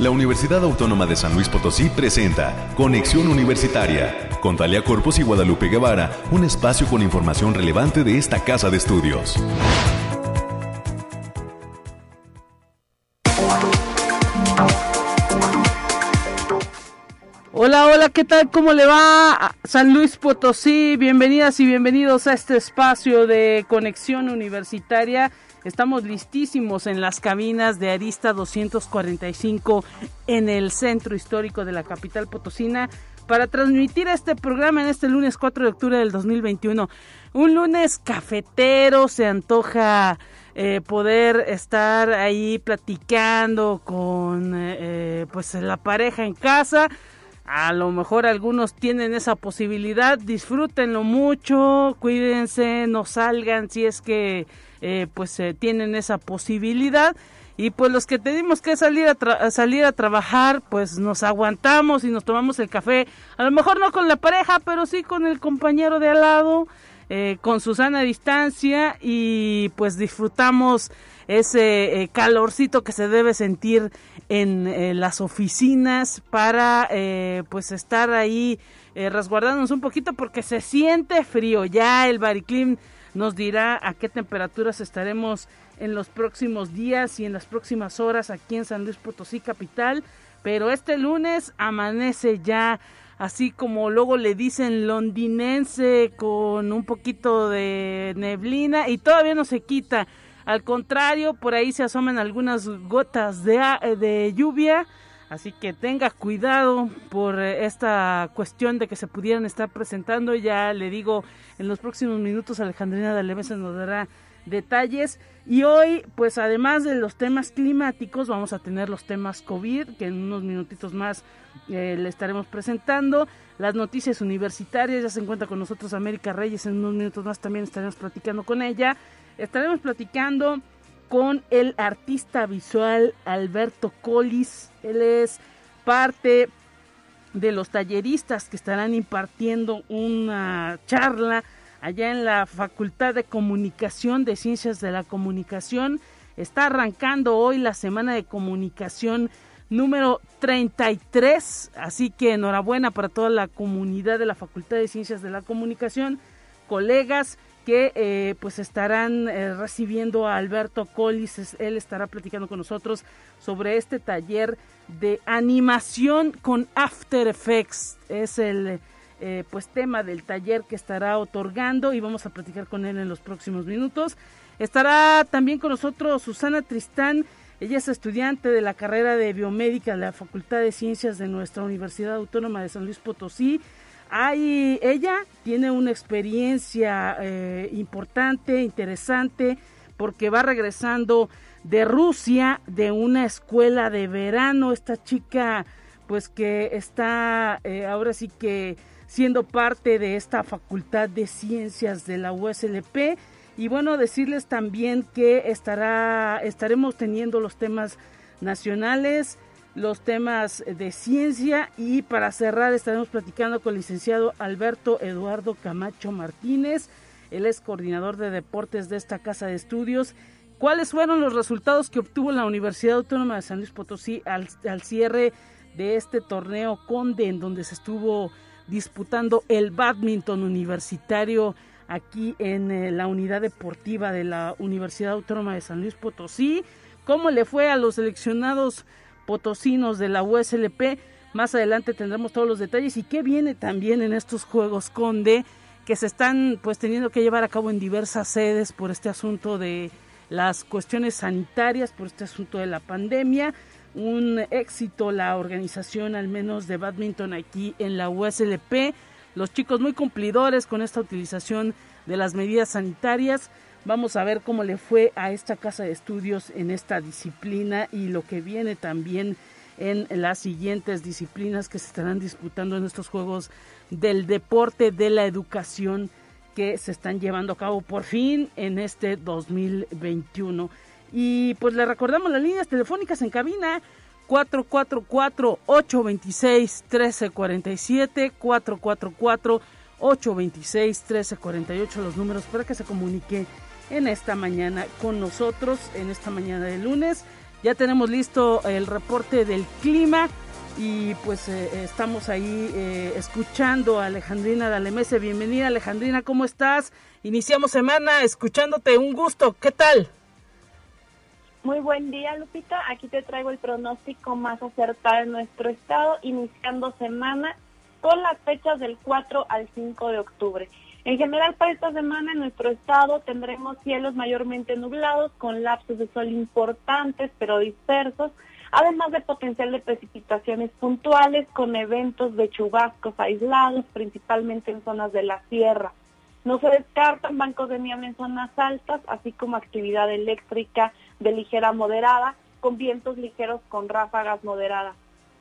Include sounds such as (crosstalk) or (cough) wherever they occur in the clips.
La Universidad Autónoma de San Luis Potosí presenta Conexión Universitaria con Talia Corpus y Guadalupe Guevara, un espacio con información relevante de esta casa de estudios. Hola, hola, ¿qué tal? ¿Cómo le va? San Luis Potosí, bienvenidas y bienvenidos a este espacio de conexión universitaria. Estamos listísimos en las cabinas de Arista 245 en el centro histórico de la capital potosina para transmitir este programa en este lunes 4 de octubre del 2021. Un lunes cafetero, se antoja eh, poder estar ahí platicando con eh, eh, pues la pareja en casa a lo mejor algunos tienen esa posibilidad, disfrútenlo mucho, cuídense, no salgan si es que eh, pues eh, tienen esa posibilidad y pues los que tenemos que salir a, salir a trabajar pues nos aguantamos y nos tomamos el café, a lo mejor no con la pareja, pero sí con el compañero de al lado, eh, con su sana distancia y pues disfrutamos ese calorcito que se debe sentir en las oficinas para pues estar ahí resguardándonos un poquito porque se siente frío. Ya el Bariclim nos dirá a qué temperaturas estaremos en los próximos días y en las próximas horas aquí en San Luis Potosí capital, pero este lunes amanece ya así como luego le dicen londinense con un poquito de neblina y todavía no se quita. Al contrario, por ahí se asoman algunas gotas de, de lluvia. Así que tenga cuidado por eh, esta cuestión de que se pudieran estar presentando. Ya le digo, en los próximos minutos Alejandrina de Leves nos dará detalles. Y hoy, pues además de los temas climáticos, vamos a tener los temas COVID, que en unos minutitos más eh, le estaremos presentando. Las noticias universitarias, ya se encuentra con nosotros América Reyes, en unos minutos más también estaremos platicando con ella. Estaremos platicando con el artista visual Alberto Collis. Él es parte de los talleristas que estarán impartiendo una charla allá en la Facultad de Comunicación de Ciencias de la Comunicación. Está arrancando hoy la Semana de Comunicación número 33, así que enhorabuena para toda la comunidad de la Facultad de Ciencias de la Comunicación, colegas que eh, pues estarán eh, recibiendo a Alberto Collis, él estará platicando con nosotros sobre este taller de animación con After Effects, es el eh, pues tema del taller que estará otorgando y vamos a platicar con él en los próximos minutos. Estará también con nosotros Susana Tristán, ella es estudiante de la carrera de biomédica de la Facultad de Ciencias de nuestra Universidad Autónoma de San Luis Potosí ella tiene una experiencia eh, importante, interesante, porque va regresando de Rusia, de una escuela de verano. Esta chica, pues que está eh, ahora sí que siendo parte de esta Facultad de Ciencias de la USLP. Y bueno, decirles también que estará, estaremos teniendo los temas nacionales los temas de ciencia y para cerrar estaremos platicando con el licenciado Alberto Eduardo Camacho Martínez, él es coordinador de deportes de esta casa de estudios. ¿Cuáles fueron los resultados que obtuvo la Universidad Autónoma de San Luis Potosí al, al cierre de este torneo Conde en donde se estuvo disputando el badminton universitario aquí en eh, la unidad deportiva de la Universidad Autónoma de San Luis Potosí? ¿Cómo le fue a los seleccionados potosinos de la USLP. Más adelante tendremos todos los detalles y qué viene también en estos Juegos Conde que se están pues teniendo que llevar a cabo en diversas sedes por este asunto de las cuestiones sanitarias, por este asunto de la pandemia. Un éxito la organización al menos de badminton aquí en la USLP. Los chicos muy cumplidores con esta utilización de las medidas sanitarias. Vamos a ver cómo le fue a esta casa de estudios en esta disciplina y lo que viene también en las siguientes disciplinas que se estarán disputando en estos Juegos del Deporte de la Educación que se están llevando a cabo por fin en este 2021. Y pues le recordamos las líneas telefónicas en cabina 444-826-1347, 444-826-1348, los números para que se comunique en esta mañana con nosotros, en esta mañana de lunes. Ya tenemos listo el reporte del clima y pues eh, estamos ahí eh, escuchando a Alejandrina Dalemese. Bienvenida Alejandrina, ¿cómo estás? Iniciamos semana escuchándote, un gusto, ¿qué tal? Muy buen día, Lupita. Aquí te traigo el pronóstico más acertado en nuestro estado, iniciando semana con las fechas del 4 al 5 de octubre. En general, para esta semana en nuestro estado tendremos cielos mayormente nublados, con lapsos de sol importantes pero dispersos, además de potencial de precipitaciones puntuales con eventos de chubascos aislados, principalmente en zonas de la sierra. No se descartan bancos de nieve en zonas altas, así como actividad eléctrica de ligera a moderada, con vientos ligeros con ráfagas moderadas.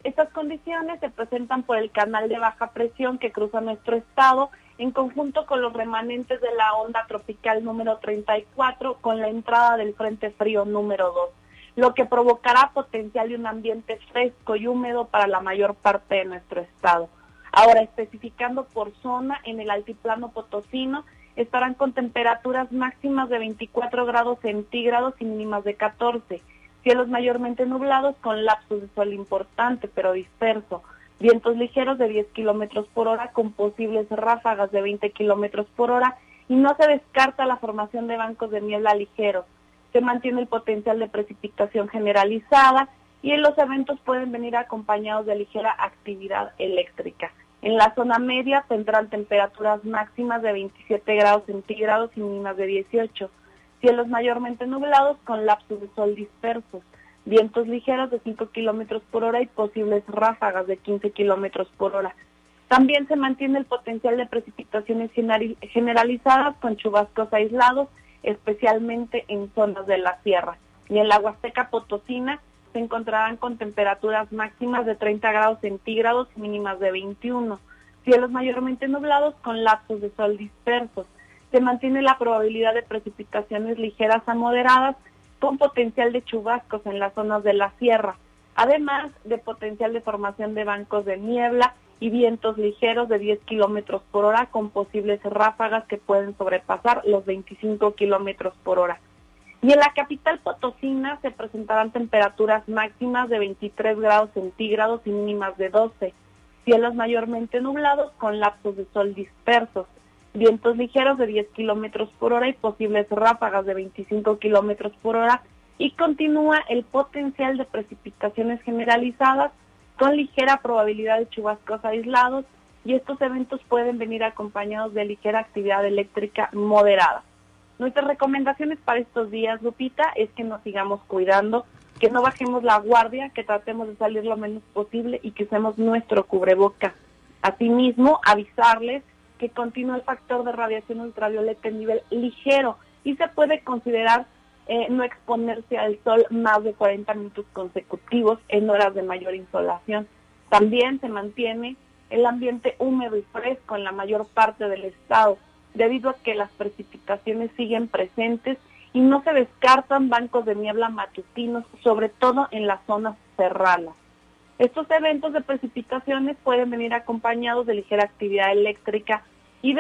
Estas condiciones se presentan por el canal de baja presión que cruza nuestro estado en conjunto con los remanentes de la onda tropical número 34 con la entrada del frente frío número 2, lo que provocará potencial de un ambiente fresco y húmedo para la mayor parte de nuestro estado. Ahora, especificando por zona, en el altiplano potosino estarán con temperaturas máximas de 24 grados centígrados y mínimas de 14. Cielos mayormente nublados con lapsos de sol importante pero disperso. Vientos ligeros de 10 kilómetros por hora con posibles ráfagas de 20 kilómetros por hora y no se descarta la formación de bancos de niebla ligeros. Se mantiene el potencial de precipitación generalizada y en los eventos pueden venir acompañados de ligera actividad eléctrica. En la zona media tendrán temperaturas máximas de 27 grados centígrados y mínimas de 18. Cielos mayormente nublados con lapsos de sol dispersos. Vientos ligeros de 5 kilómetros por hora y posibles ráfagas de 15 kilómetros por hora. También se mantiene el potencial de precipitaciones generalizadas con chubascos aislados, especialmente en zonas de la sierra. Y en la Huasteca Potosina se encontrarán con temperaturas máximas de 30 grados centígrados y mínimas de 21. Cielos mayormente nublados con lapsos de sol dispersos. Se mantiene la probabilidad de precipitaciones ligeras a moderadas con potencial de chubascos en las zonas de la sierra, además de potencial de formación de bancos de niebla y vientos ligeros de 10 kilómetros por hora con posibles ráfagas que pueden sobrepasar los 25 kilómetros por hora. Y en la capital potosina se presentarán temperaturas máximas de 23 grados centígrados y mínimas de 12. Cielos mayormente nublados con lapsos de sol dispersos. Vientos ligeros de 10 kilómetros por hora y posibles ráfagas de 25 kilómetros por hora. Y continúa el potencial de precipitaciones generalizadas con ligera probabilidad de chubascos aislados. Y estos eventos pueden venir acompañados de ligera actividad eléctrica moderada. Nuestras recomendaciones para estos días, Lupita, es que nos sigamos cuidando, que no bajemos la guardia, que tratemos de salir lo menos posible y que usemos nuestro cubreboca. Asimismo, avisarles que continúa el factor de radiación ultravioleta en nivel ligero y se puede considerar eh, no exponerse al sol más de 40 minutos consecutivos en horas de mayor insolación. También se mantiene el ambiente húmedo y fresco en la mayor parte del estado debido a que las precipitaciones siguen presentes y no se descartan bancos de niebla matutinos, sobre todo en las zonas serranas. Estos eventos de precipitaciones pueden venir acompañados de ligera actividad eléctrica y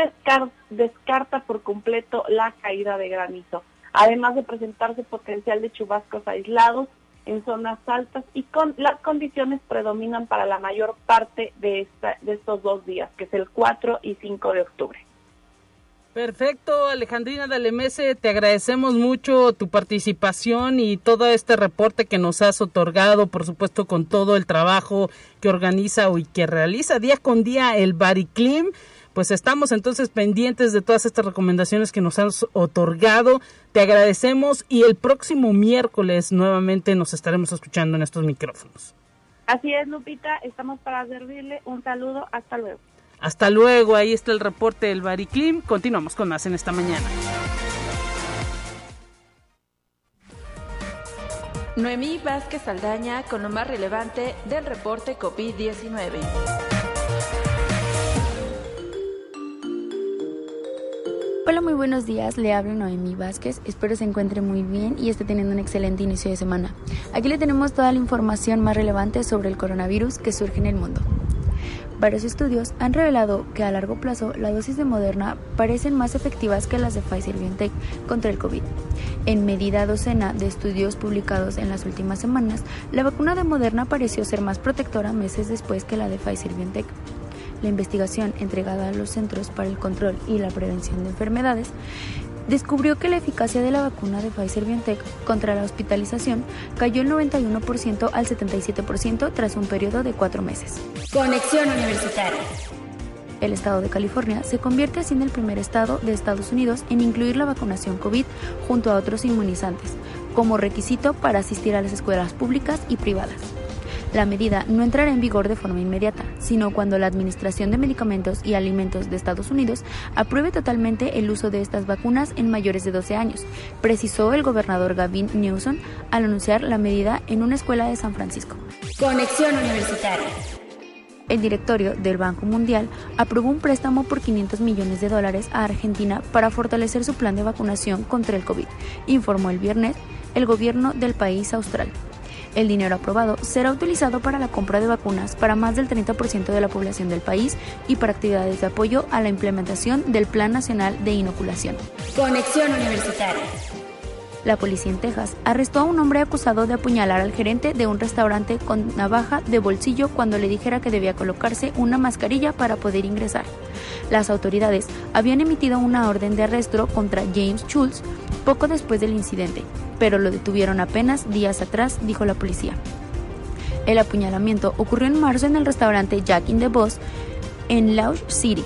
descarta por completo la caída de granizo, además de presentarse potencial de chubascos aislados en zonas altas y con las condiciones predominan para la mayor parte de, de estos dos días, que es el 4 y 5 de octubre. Perfecto, Alejandrina Dalemese, te agradecemos mucho tu participación y todo este reporte que nos has otorgado, por supuesto, con todo el trabajo que organiza y que realiza día con día el Bariclim. Pues estamos entonces pendientes de todas estas recomendaciones que nos has otorgado. Te agradecemos y el próximo miércoles nuevamente nos estaremos escuchando en estos micrófonos. Así es, Lupita, estamos para servirle. Un saludo, hasta luego. Hasta luego, ahí está el reporte del Bariclim. Continuamos con más en esta mañana. Noemí Vázquez Saldaña con lo más relevante del reporte COVID-19. Hola, muy buenos días. Le hablo Noemí Vázquez. Espero se encuentre muy bien y esté teniendo un excelente inicio de semana. Aquí le tenemos toda la información más relevante sobre el coronavirus que surge en el mundo. Varios estudios han revelado que a largo plazo la dosis de Moderna parecen más efectivas que las de Pfizer BioNTech contra el COVID. En medida docena de estudios publicados en las últimas semanas, la vacuna de Moderna pareció ser más protectora meses después que la de Pfizer BioNTech. La investigación entregada a los Centros para el Control y la Prevención de Enfermedades descubrió que la eficacia de la vacuna de Pfizer BioNTech contra la hospitalización cayó el 91% al 77% tras un periodo de cuatro meses. Conexión Universitaria. El estado de California se convierte así en el primer estado de Estados Unidos en incluir la vacunación COVID junto a otros inmunizantes como requisito para asistir a las escuelas públicas y privadas. La medida no entrará en vigor de forma inmediata, sino cuando la Administración de Medicamentos y Alimentos de Estados Unidos apruebe totalmente el uso de estas vacunas en mayores de 12 años, precisó el gobernador Gavin Newsom al anunciar la medida en una escuela de San Francisco. Conexión Universitaria. El directorio del Banco Mundial aprobó un préstamo por 500 millones de dólares a Argentina para fortalecer su plan de vacunación contra el COVID, informó el viernes el gobierno del país austral. El dinero aprobado será utilizado para la compra de vacunas para más del 30% de la población del país y para actividades de apoyo a la implementación del Plan Nacional de Inoculación. Conexión Universitaria. La policía en Texas arrestó a un hombre acusado de apuñalar al gerente de un restaurante con navaja de bolsillo cuando le dijera que debía colocarse una mascarilla para poder ingresar. Las autoridades habían emitido una orden de arresto contra James Schultz poco después del incidente, pero lo detuvieron apenas días atrás, dijo la policía. El apuñalamiento ocurrió en marzo en el restaurante Jack in the Boss en Lounge City,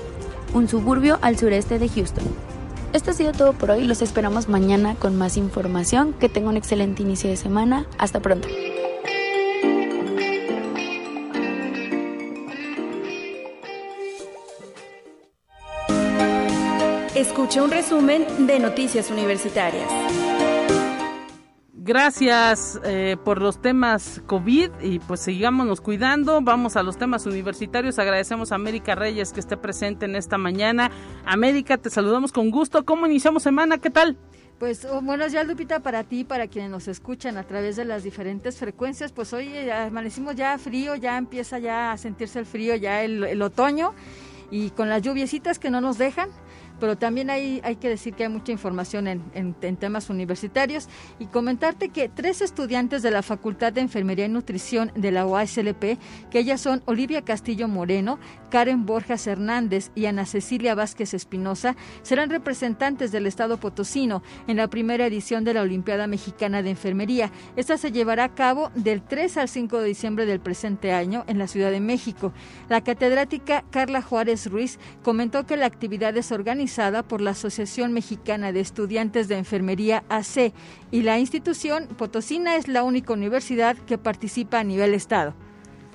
un suburbio al sureste de Houston. Esto ha sido todo por hoy, los esperamos mañana con más información, que tenga un excelente inicio de semana, hasta pronto. Escucha un resumen de Noticias Universitarias. Gracias eh, por los temas COVID y pues sigámonos cuidando. Vamos a los temas universitarios. Agradecemos a América Reyes que esté presente en esta mañana. América, te saludamos con gusto. ¿Cómo iniciamos semana? ¿Qué tal? Pues oh, buenos días Lupita para ti, para quienes nos escuchan a través de las diferentes frecuencias. Pues hoy eh, amanecimos ya frío, ya empieza ya a sentirse el frío, ya el, el otoño y con las lluviecitas que no nos dejan pero también hay, hay que decir que hay mucha información en, en, temas universitarios y comentarte que tres estudiantes de la Facultad de Enfermería y Nutrición de la UASLP, que ellas son Olivia Castillo Moreno, Karen Borjas Hernández y Ana Cecilia Vázquez Espinosa, serán representantes del Estado potosino en la primera edición de la Olimpiada Mexicana de Enfermería. Esta se llevará a cabo del 3 al 5 de diciembre del presente año en la Ciudad de México. La catedrática Carla Juárez Ruiz comentó que la actividad es organizada por la Asociación Mexicana de Estudiantes de Enfermería AC y la institución Potosina es la única universidad que participa a nivel estado.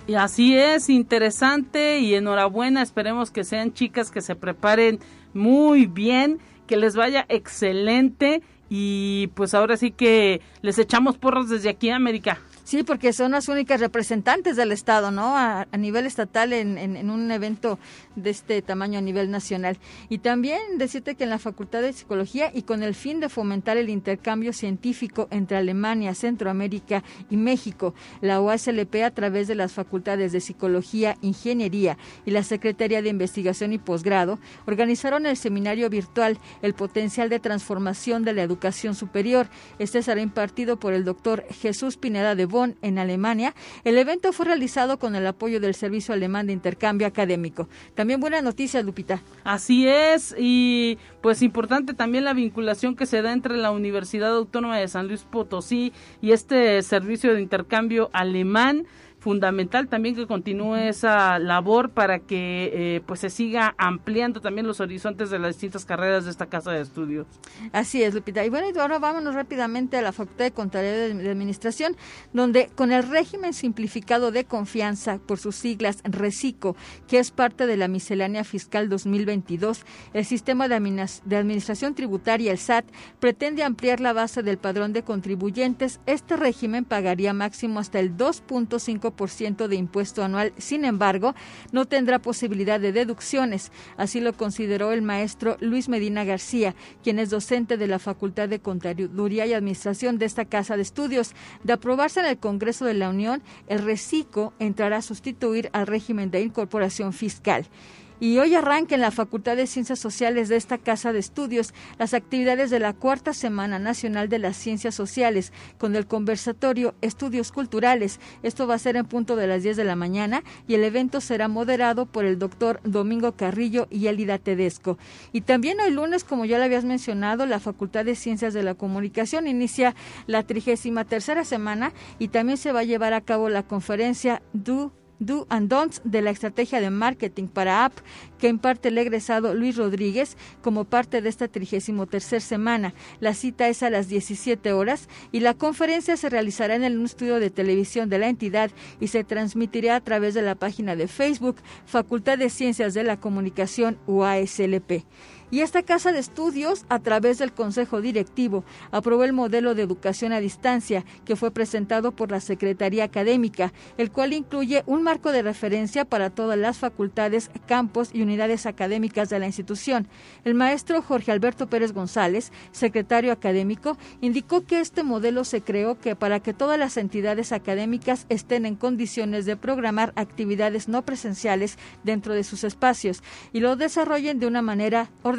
Y así es, interesante y enhorabuena, esperemos que sean chicas que se preparen muy bien, que les vaya excelente y pues ahora sí que les echamos porros desde aquí a América. Sí, porque son las únicas representantes del Estado, ¿no? A, nivel estatal en, en, un evento de este tamaño a nivel nacional. Y también decirte que en la Facultad de Psicología y con el fin de fomentar el intercambio científico entre Alemania, Centroamérica y México, la UASLP a través de las facultades de Psicología, Ingeniería y la Secretaría de Investigación y Posgrado organizaron el seminario virtual El potencial de transformación de la educación superior. Este será impartido por el doctor Jesús Pineda de en Alemania. El evento fue realizado con el apoyo del Servicio Alemán de Intercambio Académico. Buena noticia, Lupita. Así es, y pues importante también la vinculación que se da entre la Universidad Autónoma de San Luis Potosí y este servicio de intercambio alemán fundamental también que continúe esa labor para que eh, pues se siga ampliando también los horizontes de las distintas carreras de esta casa de estudios. Así es, Lupita. Y bueno, ahora vámonos rápidamente a la Facultad de Contabilidad de Administración, donde con el régimen simplificado de confianza, por sus siglas RECICO, que es parte de la miscelánea fiscal 2022, el sistema de, de administración tributaria, el SAT, pretende ampliar la base del padrón de contribuyentes. Este régimen pagaría máximo hasta el 2.5 5% de impuesto anual. Sin embargo, no tendrá posibilidad de deducciones. Así lo consideró el maestro Luis Medina García, quien es docente de la Facultad de Contaduría y Administración de esta Casa de Estudios. De aprobarse en el Congreso de la Unión, el reciclo entrará a sustituir al régimen de incorporación fiscal. Y hoy arranca en la Facultad de Ciencias Sociales de esta Casa de Estudios las actividades de la Cuarta Semana Nacional de las Ciencias Sociales con el conversatorio Estudios Culturales. Esto va a ser en punto de las 10 de la mañana y el evento será moderado por el doctor Domingo Carrillo y Elida Tedesco. Y también hoy lunes, como ya le habías mencionado, la Facultad de Ciencias de la Comunicación inicia la trigésima tercera semana y también se va a llevar a cabo la conferencia Du Do and Don'ts de la estrategia de marketing para app que imparte el egresado Luis Rodríguez como parte de esta 33 semana. La cita es a las 17 horas y la conferencia se realizará en el estudio de televisión de la entidad y se transmitirá a través de la página de Facebook Facultad de Ciencias de la Comunicación UASLP. Y esta casa de estudios, a través del Consejo Directivo, aprobó el modelo de educación a distancia que fue presentado por la Secretaría Académica, el cual incluye un marco de referencia para todas las facultades, campos y unidades académicas de la institución. El maestro Jorge Alberto Pérez González, secretario académico, indicó que este modelo se creó que para que todas las entidades académicas estén en condiciones de programar actividades no presenciales dentro de sus espacios y lo desarrollen de una manera ordenada,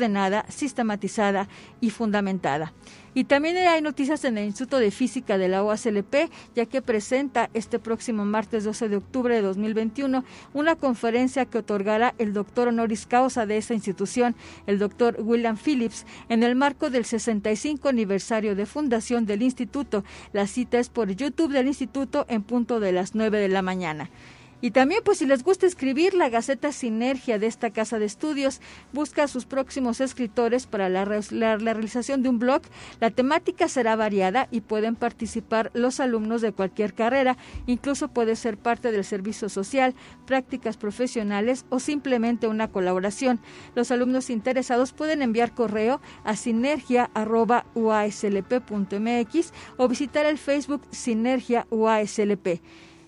sistematizada y fundamentada. Y también hay noticias en el Instituto de Física de la OACLP, ya que presenta este próximo martes 12 de octubre de 2021 una conferencia que otorgará el doctor honoris causa de esta institución, el doctor William Phillips, en el marco del 65 aniversario de fundación del instituto. La cita es por YouTube del instituto en punto de las 9 de la mañana. Y también, pues si les gusta escribir, la Gaceta Sinergia de esta casa de estudios busca a sus próximos escritores para la, la, realización de un blog. La temática será variada y pueden participar los alumnos de cualquier carrera, incluso puede ser parte del servicio social, prácticas profesionales o simplemente una colaboración. Los alumnos interesados pueden enviar correo a sinergia.uaslp.mx o visitar el Facebook Sinergia UASLP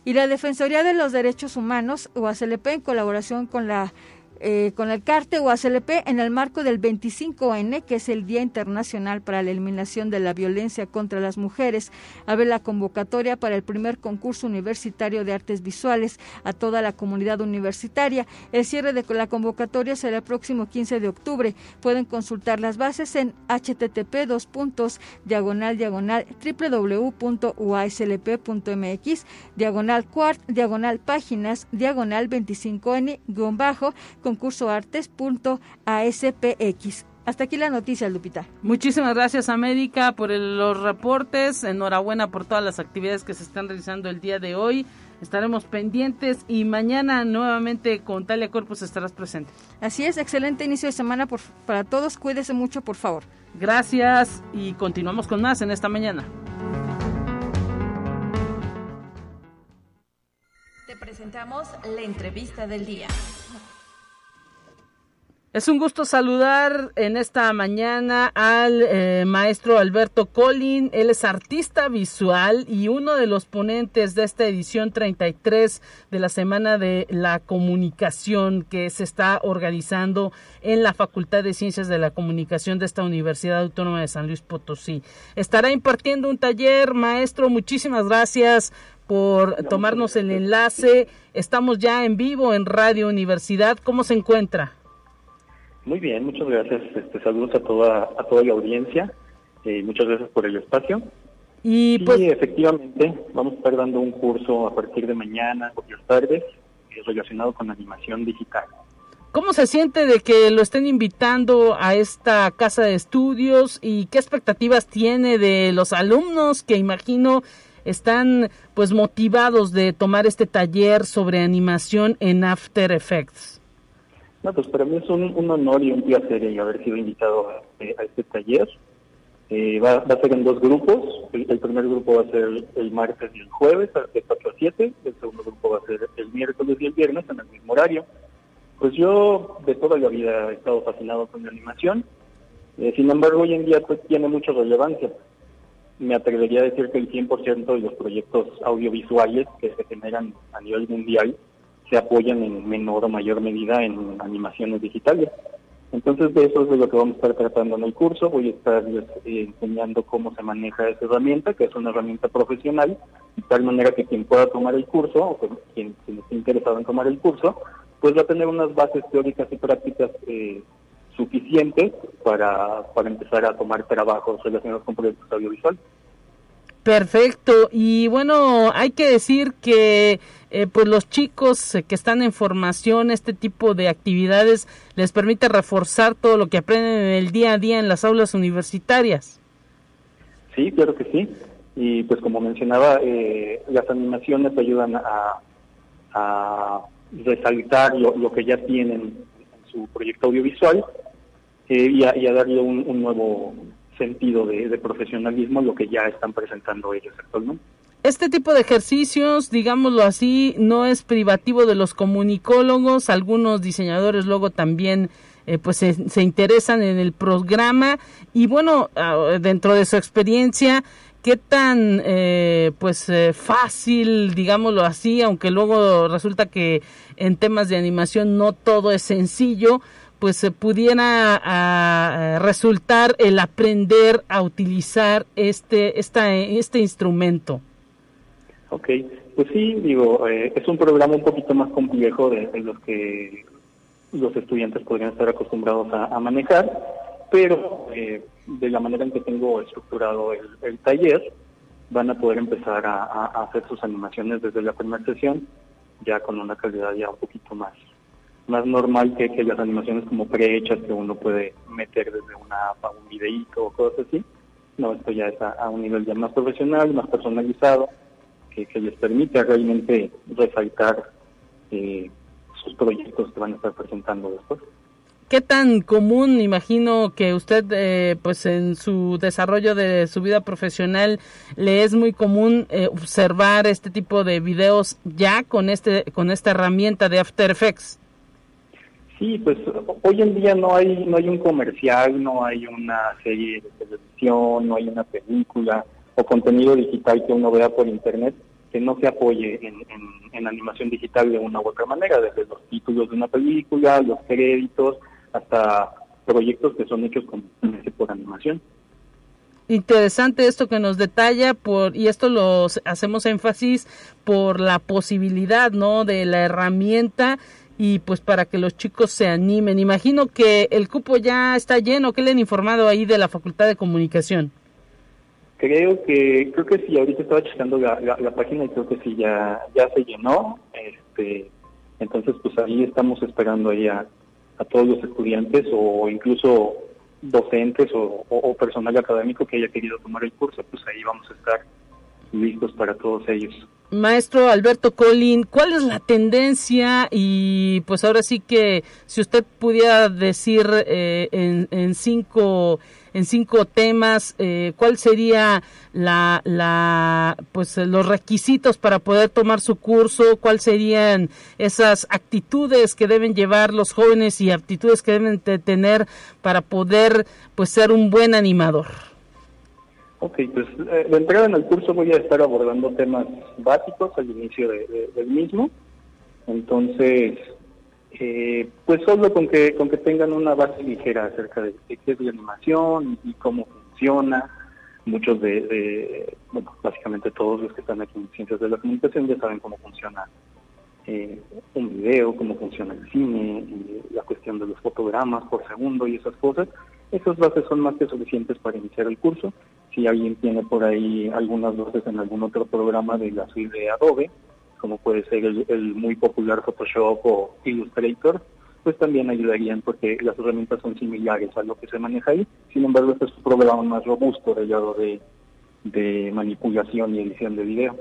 y la Defensoría de los Derechos Humanos, UACLP, en colaboración con la eh, con el CARTE o ACLP en el marco del 25N, que es el Día Internacional para la Eliminación de la Violencia contra las Mujeres. Abre la convocatoria para el primer concurso universitario de artes visuales a toda la comunidad universitaria. El cierre de la convocatoria será el próximo 15 de octubre. Pueden consultar las bases en http dos puntos diagonal diagonal www.uaslp.mx diagonal quart diagonal páginas diagonal 25N guion bajo concursoartes.aspx. Hasta aquí la noticia, Lupita. Muchísimas gracias, América, por los reportes. Enhorabuena por todas las actividades que se están realizando el día de hoy. Estaremos pendientes y mañana nuevamente con Talia Corpus estarás presente. Así es, excelente inicio de semana para todos. Cuídese mucho, por favor. Gracias y continuamos con más en esta mañana. Te presentamos la entrevista del día. Es un gusto saludar en esta mañana al eh, maestro Alberto Collin. Él es artista visual y uno de los ponentes de esta edición 33 de la Semana de la Comunicación que se está organizando en la Facultad de Ciencias de la Comunicación de esta Universidad Autónoma de San Luis Potosí. Estará impartiendo un taller, maestro. Muchísimas gracias por tomarnos el enlace. Estamos ya en vivo en Radio Universidad. ¿Cómo se encuentra? Muy bien, muchas gracias. Este, saludos a toda, a toda la audiencia. Eh, muchas gracias por el espacio. Y pues, efectivamente, vamos a estar dando un curso a partir de mañana, por las tardes, eh, relacionado con animación digital. ¿Cómo se siente de que lo estén invitando a esta casa de estudios y qué expectativas tiene de los alumnos que imagino están pues motivados de tomar este taller sobre animación en After Effects? No, pues para mí es un, honor y un placer haber sido invitado a, este taller. Eh, va, a ser en dos grupos. El, primer grupo va a ser el martes y el jueves, de 4 a 7. El segundo grupo va a ser el miércoles y el viernes en el mismo horario. Pues yo de toda la vida he estado fascinado con la animación. Eh, sin embargo, hoy en día pues, tiene mucha relevancia. me atrevería a decir que el 100% de los proyectos audiovisuales que se generan a nivel mundial se apoyan en menor o mayor medida en animaciones digitales. Entonces de eso es de lo que vamos a estar tratando en el curso. Voy a estar eh, enseñando cómo se maneja esa herramienta, que es una herramienta profesional, de tal manera que quien pueda tomar el curso o quien, quien esté interesado en tomar el curso, pues va a tener unas bases teóricas y prácticas eh, suficientes para, para empezar a tomar trabajos relacionados con proyectos audiovisuales. Perfecto. Y bueno, hay que decir que eh, pues los chicos eh, que están en formación, este tipo de actividades les permite reforzar todo lo que aprenden en el día a día en las aulas universitarias. Sí, claro que sí. Y pues como mencionaba, eh, las animaciones ayudan a, a resaltar lo, que ya tienen en su proyecto audiovisual y, a, y, a, darle un nuevo sentido de, profesionalismo lo que ya están presentando ellos actualmente. Este tipo de ejercicios, digámoslo así, no es privativo de los comunicólogos, algunos diseñadores luego también eh, pues se, se, interesan en el programa y bueno, dentro de su experiencia, qué tan eh, pues eh, fácil, digámoslo así, aunque luego resulta que en temas de animación no todo es sencillo, pues pudiera a, resultar el aprender a utilizar este, esta, este instrumento. Ok, pues sí, digo, eh, es un programa un poquito más complejo de, los que los estudiantes podrían estar acostumbrados a, manejar, pero eh, de la manera en que tengo estructurado el, taller, van a poder empezar a, hacer sus animaciones desde la primera sesión, ya con una calidad ya un poquito más más normal que, que las animaciones como prehechas que uno puede meter desde una app un videíto o cosas así. No, esto ya es a, a un nivel ya más profesional, más personalizado, que, que les permite realmente resaltar eh, sus proyectos que van a estar presentando después. ¿Qué tan común, imagino que usted, eh, pues en su desarrollo de su vida profesional, le es muy común eh, observar este tipo de videos ya con este con esta herramienta de After Effects? Sí, pues hoy en día no hay no hay un comercial, no hay una serie de televisión, no hay una película o contenido digital que uno vea por internet que no se apoye en, animación digital de una u otra manera, desde los títulos de una película, los créditos, hasta proyectos que son hechos con, por animación. Interesante esto que nos detalla por y esto lo hacemos énfasis por la posibilidad, ¿no? De la herramienta y pues para que los chicos se animen. Imagino que el cupo ya está lleno. ¿Qué le han informado ahí de la Facultad de Comunicación? Creo que creo que sí. Ahorita estaba checando la, página y creo que sí ya ya se llenó. Este, entonces pues ahí estamos esperando ahí a, todos los estudiantes o incluso docentes o personal académico que haya querido tomar el curso. Pues ahí vamos a estar listos para todos ellos. Maestro Alberto Colín, ¿cuál es la tendencia? Y pues ahora sí que si usted pudiera decir eh, en, en, cinco en cinco temas, eh, ¿cuál sería la, la pues los requisitos para poder tomar su curso? ¿Cuáles serían esas actitudes que deben llevar los jóvenes y aptitudes que deben de tener para poder pues ser un buen animador? Ok, pues eh, de entrada en el curso voy a estar abordando temas básicos al inicio de, de, del mismo. Entonces, eh, pues solo con que con que tengan una base ligera acerca de, de qué es la animación y, cómo funciona. Muchos de, de, bueno, básicamente todos los que están aquí en Ciencias de la Comunicación ya saben cómo funciona eh, un video, cómo funciona el cine, y la cuestión de los fotogramas por segundo y esas cosas. Esas bases son más que suficientes para iniciar el curso. Si alguien tiene por ahí algunas bases en algún otro programa de la suite de Adobe, como puede ser el, el muy popular Photoshop o Illustrator, pues también ayudarían porque las herramientas son similares a lo que se maneja ahí. Sin embargo, este es un programa más robusto del lado de, de manipulación y edición de video.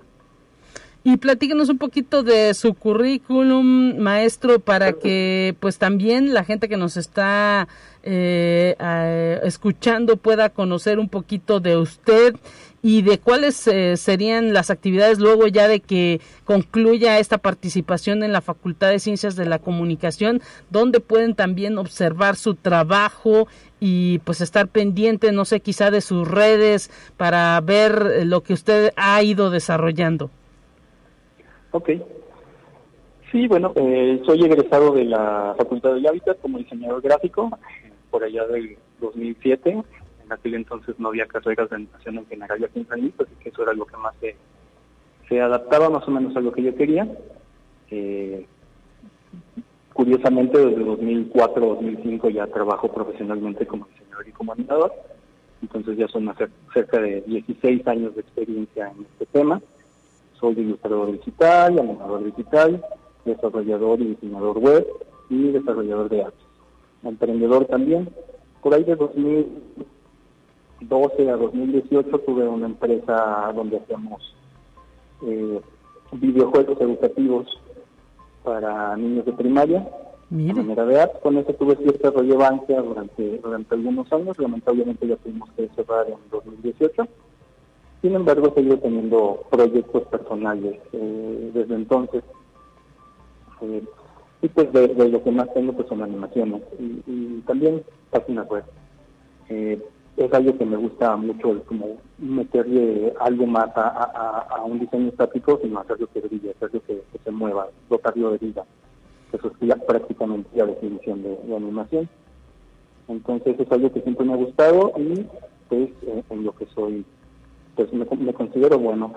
Y platíquenos un poquito de su currículum, maestro, para que pues también la gente que nos está eh, escuchando pueda conocer un poquito de usted y de cuáles eh, serían las actividades luego ya de que concluya esta participación en la Facultad de Ciencias de la Comunicación, donde pueden también observar su trabajo y pues estar pendiente, no sé, quizá de sus redes para ver lo que usted ha ido desarrollando. Ok. Sí, bueno, eh, soy egresado de la Facultad de Hábitat como diseñador gráfico por allá del 2007. En aquel entonces no había carreras de animación en general aquí en San así que eso era lo que más se, se adaptaba más o menos a lo que yo quería. Eh, curiosamente, desde 2004-2005 ya trabajo profesionalmente como diseñador y como animador. Entonces ya son cerca de 16 años de experiencia en este tema. Soy ilustrador digital, animador digital, desarrollador y diseñador web y desarrollador de apps. Emprendedor también. Por ahí de 2012 a 2018 tuve una empresa donde hacíamos eh, videojuegos educativos para niños de primaria, de manera de apps. Con eso tuve cierta relevancia durante, durante algunos años. Lamentablemente ya tuvimos que cerrar en 2018. Sin embargo, he seguido teniendo proyectos personales eh, desde entonces. Eh, y pues de, lo que más tengo pues son animaciones y, también páginas web. Eh, es algo que me gusta mucho, como meterle algo más a, un diseño estático, sino hacerlo que brille, hacerlo que, que se mueva, dotarlo de vida. Eso es prácticamente la definición de, animación. Entonces es algo que siempre me ha gustado y pues eh, en lo que soy pues me, considero bueno.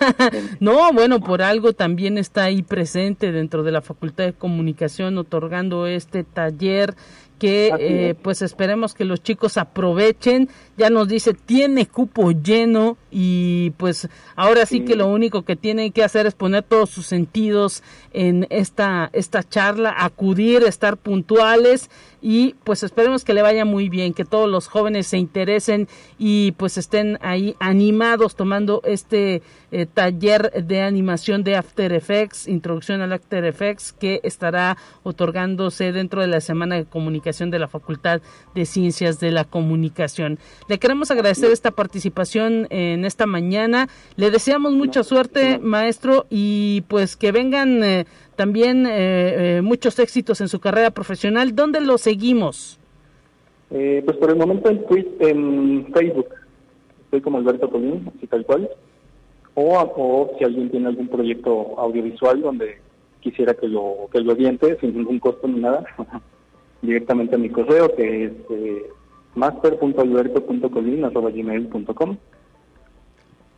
(laughs) no, bueno, por algo también está ahí presente dentro de la Facultad de Comunicación otorgando este taller que eh, pues esperemos que los chicos aprovechen. Ya nos dice, tiene cupo lleno y pues ahora sí, que lo único que tienen que hacer es poner todos sus sentidos en esta, esta charla, acudir, estar puntuales y pues esperemos que le vaya muy bien, que todos los jóvenes se interesen y pues estén ahí animados tomando este eh, taller de animación de After Effects, introducción al After Effects que estará otorgándose dentro de la Semana de Comunicación de la Facultad de Ciencias de la Comunicación. Le queremos agradecer esta participación en esta mañana. Le deseamos mucha suerte, maestro, y pues que vengan eh, también eh, eh, muchos éxitos en su carrera profesional. ¿Dónde lo seguimos? Eh, pues por el momento en, en Facebook. Estoy como Alberto Colín, así tal cual. O, o si alguien tiene algún proyecto audiovisual donde quisiera que lo que lo diente sin ningún costo ni nada, (laughs) directamente a mi correo que es eh, master.alberto.colín.com.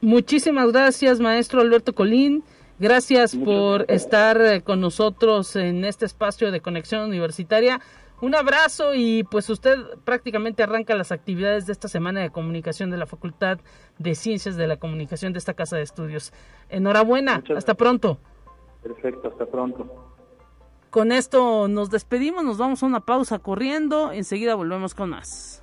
Muchísimas gracias, maestro Alberto Colín. Gracias por estar eh, con nosotros en este espacio de conexión universitaria. Un abrazo y pues usted prácticamente arranca las actividades de esta semana de comunicación de la Facultad de Ciencias de la Comunicación de esta casa de estudios. Enhorabuena, hasta pronto. Perfecto, hasta pronto. Con esto nos despedimos, nos vamos a una pausa corriendo, enseguida volvemos con más.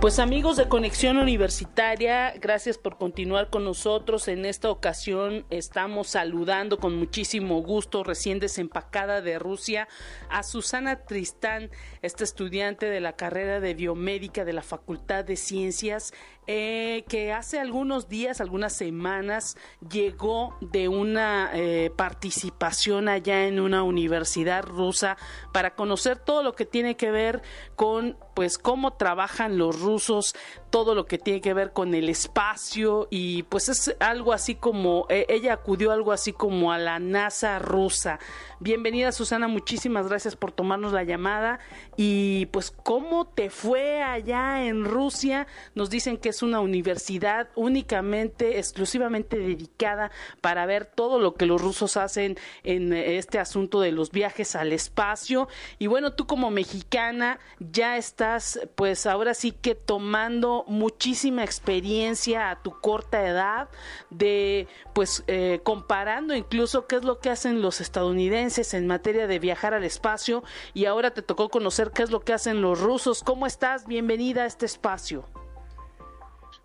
Pues amigos de Conexión Universitaria, gracias por continuar con nosotros. En esta ocasión estamos saludando con muchísimo gusto, recién desempacada de Rusia, a Susana Tristán, esta estudiante de la carrera de biomédica de la Facultad de Ciencias eh, que hace algunos días, algunas semanas, llegó de una eh, participación allá en una universidad rusa para conocer todo lo que tiene que ver con, pues, cómo trabajan los rusos, todo lo que tiene que ver con el espacio y pues es algo así como, e, ella acudió algo así como a la NASA rusa. Bienvenida Susana, muchísimas gracias por tomarnos la llamada y pues cómo te fue allá en Rusia. Nos dicen que es una universidad únicamente, exclusivamente dedicada para ver todo lo que los rusos hacen en este asunto de los viajes al espacio. Y bueno, tú como mexicana ya estás, pues ahora sí que tomando muchísima experiencia a tu corta edad de, pues, eh, comparando incluso qué es lo que hacen los estadounidenses en materia de viajar al espacio y ahora te tocó conocer qué es lo que hacen los rusos. ¿Cómo estás? Bienvenida a este espacio.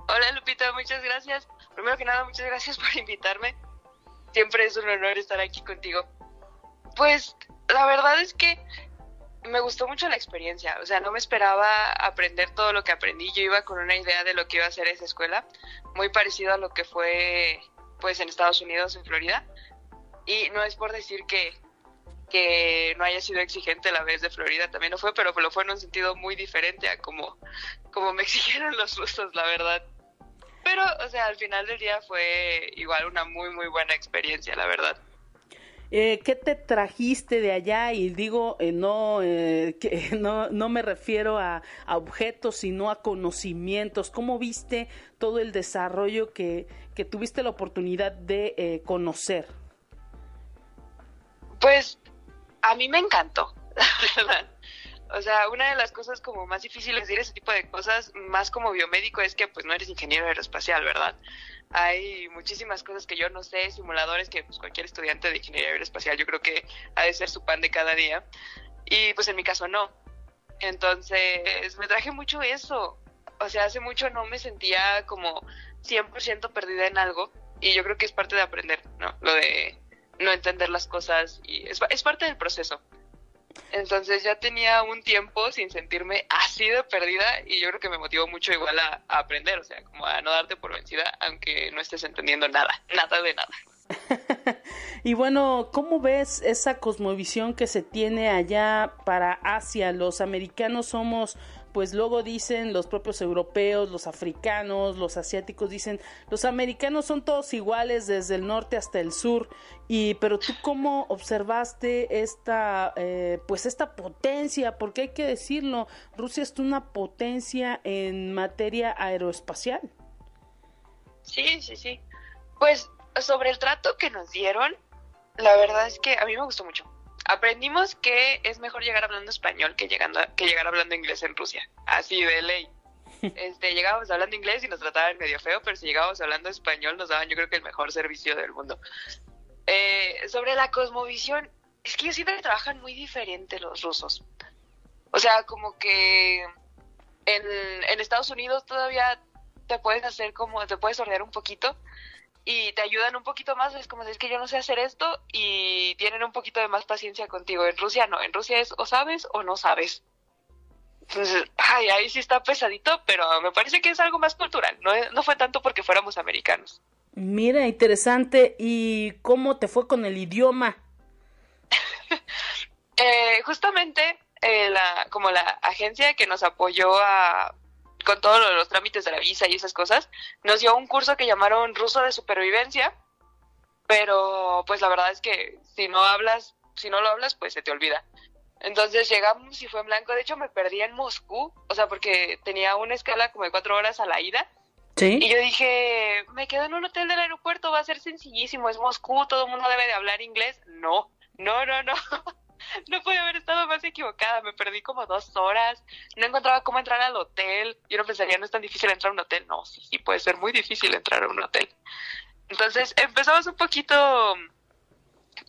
Hola Lupita, muchas gracias. Primero que nada, muchas gracias (laughs) por invitarme. Siempre es un honor estar aquí contigo. Pues la verdad es que me gustó mucho la experiencia, o sea, no me esperaba aprender todo lo que aprendí, yo iba con una idea de lo que iba a ser esa escuela, muy parecido a lo que fue pues en Estados Unidos, en Florida, y no es por decir que, que no haya sido exigente la vez de Florida, también lo fue, pero lo fue en un sentido muy diferente a como, como me (laughs) exigieron los rusos, la verdad. Pero, o sea, al final del día fue igual una muy, muy buena experiencia, la verdad. Eh, ¿Qué te trajiste de allá? Y digo, eh, no, eh, que, (laughs) no, no me refiero a, objetos, sino a conocimientos. ¿Cómo viste todo el desarrollo que, que tuviste la oportunidad de conocer? Pues a mí me encantó, (laughs) la verdad. O sea, una de las cosas como más difíciles de decir ese tipo de cosas, más como biomédico, es que pues no eres ingeniero aeroespacial, ¿verdad? Hay muchísimas cosas que yo no sé, simuladores que pues, cualquier estudiante de ingeniería aeroespacial yo creo que ha de ser su pan de cada día. Y pues en mi caso no. Entonces me traje mucho eso. O sea, hace mucho no me sentía como 100% perdida en algo. Y yo creo que es parte de aprender, ¿no? Lo de no entender las cosas. Y es, es parte del proceso. Entonces ya tenía un tiempo sin sentirme así de perdida y yo creo que me motivó mucho igual a, aprender, o sea, como a no darte por vencida aunque no estés entendiendo nada, nada de nada. (laughs) y bueno, ¿cómo ves esa cosmovisión que se tiene allá para Asia? Los americanos somos pues luego dicen los propios europeos, los africanos, los asiáticos dicen, los americanos son todos iguales desde el norte hasta el sur, y pero tú cómo observaste esta, eh, pues esta potencia, porque hay que decirlo, Rusia es una potencia en materia aeroespacial. Sí, sí, sí. Pues sobre el trato que nos dieron, la verdad es que a mí me gustó mucho aprendimos que es mejor llegar hablando español que llegando que llegar hablando inglés en Rusia, así de ley. (laughs) Este, llegábamos hablando inglés y nos trataban medio feo, pero si llegábamos hablando español nos daban yo creo que el mejor servicio del mundo. Eh, sobre la cosmovisión, es que ellos siempre trabajan muy diferente los rusos. O sea, como que en, en Estados Unidos todavía te puedes hacer como, te puedes ordenar un poquito, y te ayudan un poquito más, es como decir que yo no sé hacer esto y tienen un poquito de más paciencia contigo. En Rusia no, en Rusia es o sabes o no sabes. Entonces, ay, ahí sí está pesadito, pero me parece que es algo más cultural, no, no fue tanto porque fuéramos americanos. Mira, interesante. ¿Y cómo te fue con el idioma? (laughs) eh, justamente eh, la, como la agencia que nos apoyó a con todos los trámites de la visa y esas cosas, nos dio un curso que llamaron ruso de supervivencia, pero pues la verdad es que si no hablas, si no lo hablas, pues se te olvida. Entonces llegamos y fue en blanco. De hecho, me perdí en Moscú, o sea, porque tenía una escala como de cuatro horas a la ida. ¿Sí? Y yo dije, me quedo en un hotel del aeropuerto, va a ser sencillísimo, es Moscú, todo el mundo debe de hablar inglés. No, no, no, no. (laughs) no puede haber estado más equivocada, me perdí como dos horas, no encontraba cómo entrar al hotel, yo no pensaría, no es tan difícil entrar a un hotel, no, sí, sí, puede ser muy difícil entrar a un hotel. Entonces empezamos un poquito,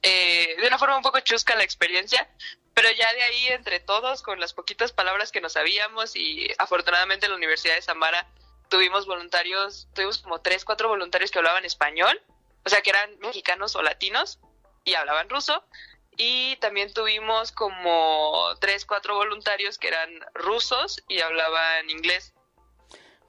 eh, de una forma un poco chusca la experiencia, pero ya de ahí entre todos, con las poquitas palabras que nos sabíamos y afortunadamente en la Universidad de Samara tuvimos voluntarios, tuvimos como tres, cuatro voluntarios que hablaban español, o sea que eran mexicanos o latinos y hablaban ruso, y también tuvimos como tres, cuatro voluntarios que eran rusos y hablaban inglés.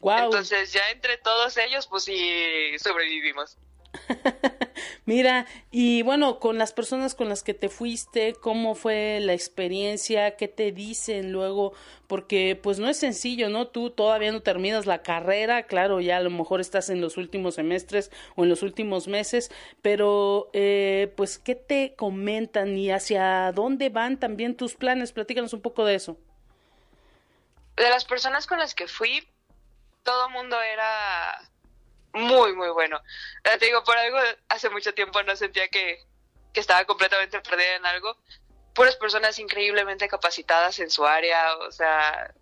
Entonces ya entre todos ellos pues sí sobrevivimos. (laughs) Mira, y bueno, con las personas con las que te fuiste, ¿cómo fue la experiencia? ¿Qué te dicen luego? Porque pues no es sencillo, ¿no? Tú todavía no terminas la carrera, claro, ya a lo mejor estás en los últimos semestres o en los últimos meses, pero eh, pues ¿qué te comentan y hacia dónde van también tus planes? Platícanos un poco de eso. De las personas con las que fui, todo mundo era muy, muy bueno. Te digo, por algo hace mucho tiempo no sentía que, que estaba completamente perdida en algo. Puras personas increíblemente capacitadas en su área, o sea,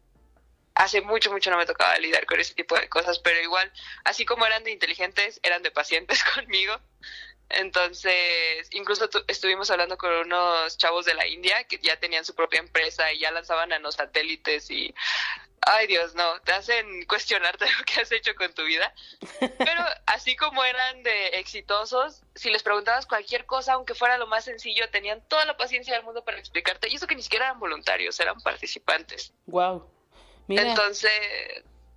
hace mucho, mucho no me tocaba lidiar con ese tipo de cosas, pero igual, así como eran de inteligentes, eran de pacientes (laughs) conmigo. Entonces, incluso estuvimos hablando con unos chavos de la India que ya tenían su propia empresa y ya lanzaban nanosatélites y, ay Dios, no, te hacen cuestionarte (laughs) lo que has hecho con tu vida. Pero así como eran de exitosos, si les preguntabas cualquier cosa, aunque fuera lo más sencillo, tenían toda la paciencia del mundo para explicarte. Y eso que ni siquiera eran voluntarios, eran participantes. Wow. Entonces,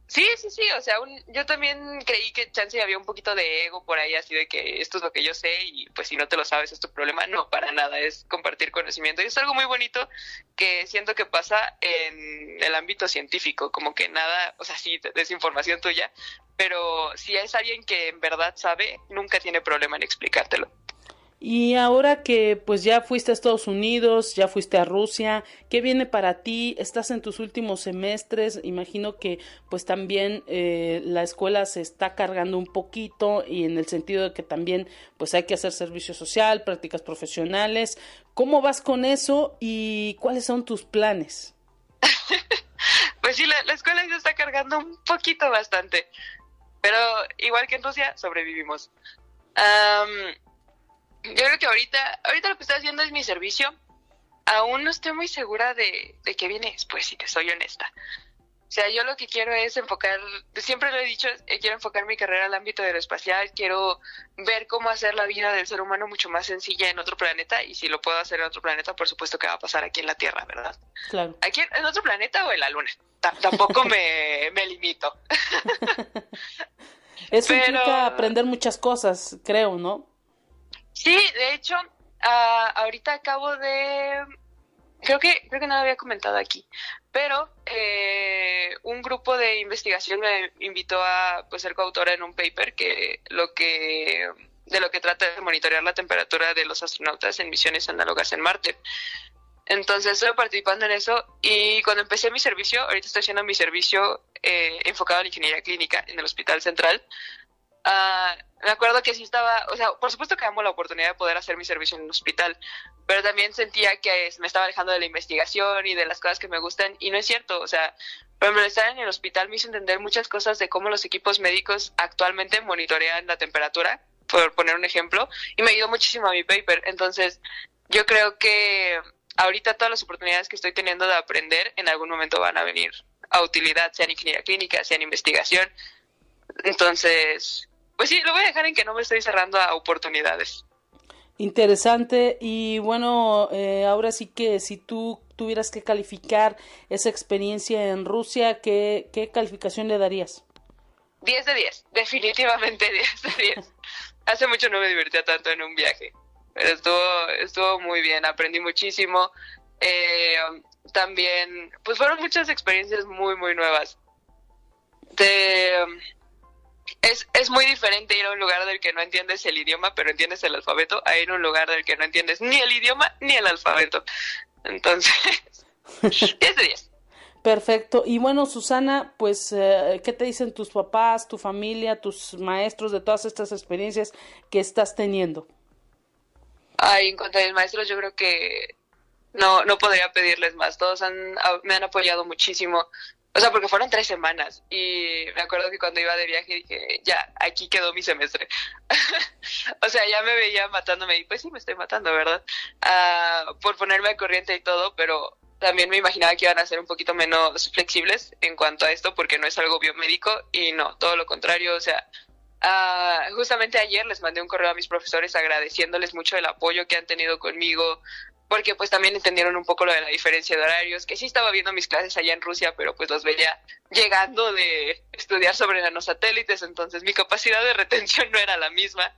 sí, sí, sí, o sea, yo también creí que chance había un poquito de ego por ahí, así de que esto es lo que yo sé y pues si no te lo sabes es tu problema. No, para nada, es compartir conocimiento. Y es algo muy bonito que siento que pasa en el ámbito científico, como que nada, o sea, sí, es información tuya, pero si es alguien que en verdad sabe, nunca tiene problema en explicártelo. Y ahora que pues ya fuiste a Estados Unidos, ya fuiste a Rusia, ¿qué viene para ti? Estás en tus últimos semestres, imagino que pues también eh, la escuela se está cargando un poquito y en el sentido de que también pues hay que hacer servicio social, prácticas profesionales. ¿Cómo vas con eso y cuáles son tus planes? (laughs) pues sí, la, escuela se está cargando un poquito bastante, pero igual que en Rusia sobrevivimos. Yo creo que ahorita, ahorita lo que estoy haciendo es mi servicio. Aún no estoy muy segura de, de qué viene después, si te soy honesta. O sea, yo lo que quiero es enfocar, siempre lo he dicho, eh, quiero enfocar mi carrera al ámbito aeroespacial, quiero ver cómo hacer la vida del ser humano mucho más sencilla en otro planeta y si lo puedo hacer en otro planeta, por supuesto que va a pasar aquí en la Tierra, ¿verdad? Claro. ¿Aquí en otro planeta o en la Luna? tampoco me, me limito. (laughs) Eso implica aprender muchas cosas, creo, ¿no? Sí, de hecho, ah, ahorita acabo de creo que creo que no lo había comentado aquí, pero eh, un grupo de investigación me invitó a pues, ser coautora en un paper que lo que de lo que trata de monitorear la temperatura de los astronautas en misiones análogas en Marte. Entonces estoy participando en eso y cuando empecé mi servicio, ahorita estoy haciendo mi servicio eh, enfocado en ingeniería clínica en el Hospital Central, Uh, me acuerdo que sí estaba, o sea, por supuesto que amo la oportunidad de poder hacer mi servicio en un hospital, pero también sentía que me estaba alejando de la investigación y de las cosas que me gustan, y no es cierto, o sea, por ejemplo, estar en el hospital me hizo entender muchas cosas de cómo los equipos médicos actualmente monitorean la temperatura, por poner un ejemplo, y me ayudó muchísimo a mi paper. Entonces, yo creo que ahorita todas las oportunidades que estoy teniendo de aprender en algún momento van a venir a utilidad, sea en ingeniería clínica, sea en investigación. Entonces, pues sí, lo voy a dejar en que no me estoy cerrando a oportunidades. Interesante y bueno, eh, ahora sí que si tú tuvieras que calificar esa experiencia en Rusia, ¿qué, qué calificación le darías? 10 de 10, definitivamente 10 de 10. (laughs) Hace mucho no me divertía tanto en un viaje, pero estuvo, estuvo muy bien, aprendí muchísimo. Eh, también, pues fueron muchas experiencias muy, muy nuevas. De, es, es muy diferente ir a un lugar del que no entiendes el idioma, pero entiendes el alfabeto, a ir a un lugar del que no entiendes ni el idioma ni el alfabeto. Entonces, (laughs) 10 de 10. Perfecto. Y bueno, Susana, pues, eh, ¿qué te dicen tus papás, tu familia, tus maestros de todas estas experiencias que estás teniendo? Ay, en cuanto a mis maestros, yo creo que no, no podría pedirles más. Todos han, me han apoyado muchísimo. O sea, porque fueron tres semanas y me acuerdo que cuando iba de viaje dije, ya, aquí quedó mi semestre. (laughs) o sea, ya me veía matándome y pues sí, me estoy matando, ¿verdad? Ah, por ponerme a corriente y todo, pero también me imaginaba que iban a ser un poquito menos flexibles en cuanto a esto porque no es algo biomédico y no, todo lo contrario, o sea, Uh, justamente ayer les mandé un correo a mis profesores agradeciéndoles mucho el apoyo que han tenido conmigo, porque pues también entendieron un poco lo de la diferencia de horarios, que sí estaba viendo mis clases allá en Rusia, pero pues los veía llegando de estudiar sobre nanosatélites, entonces mi capacidad de retención no era la misma.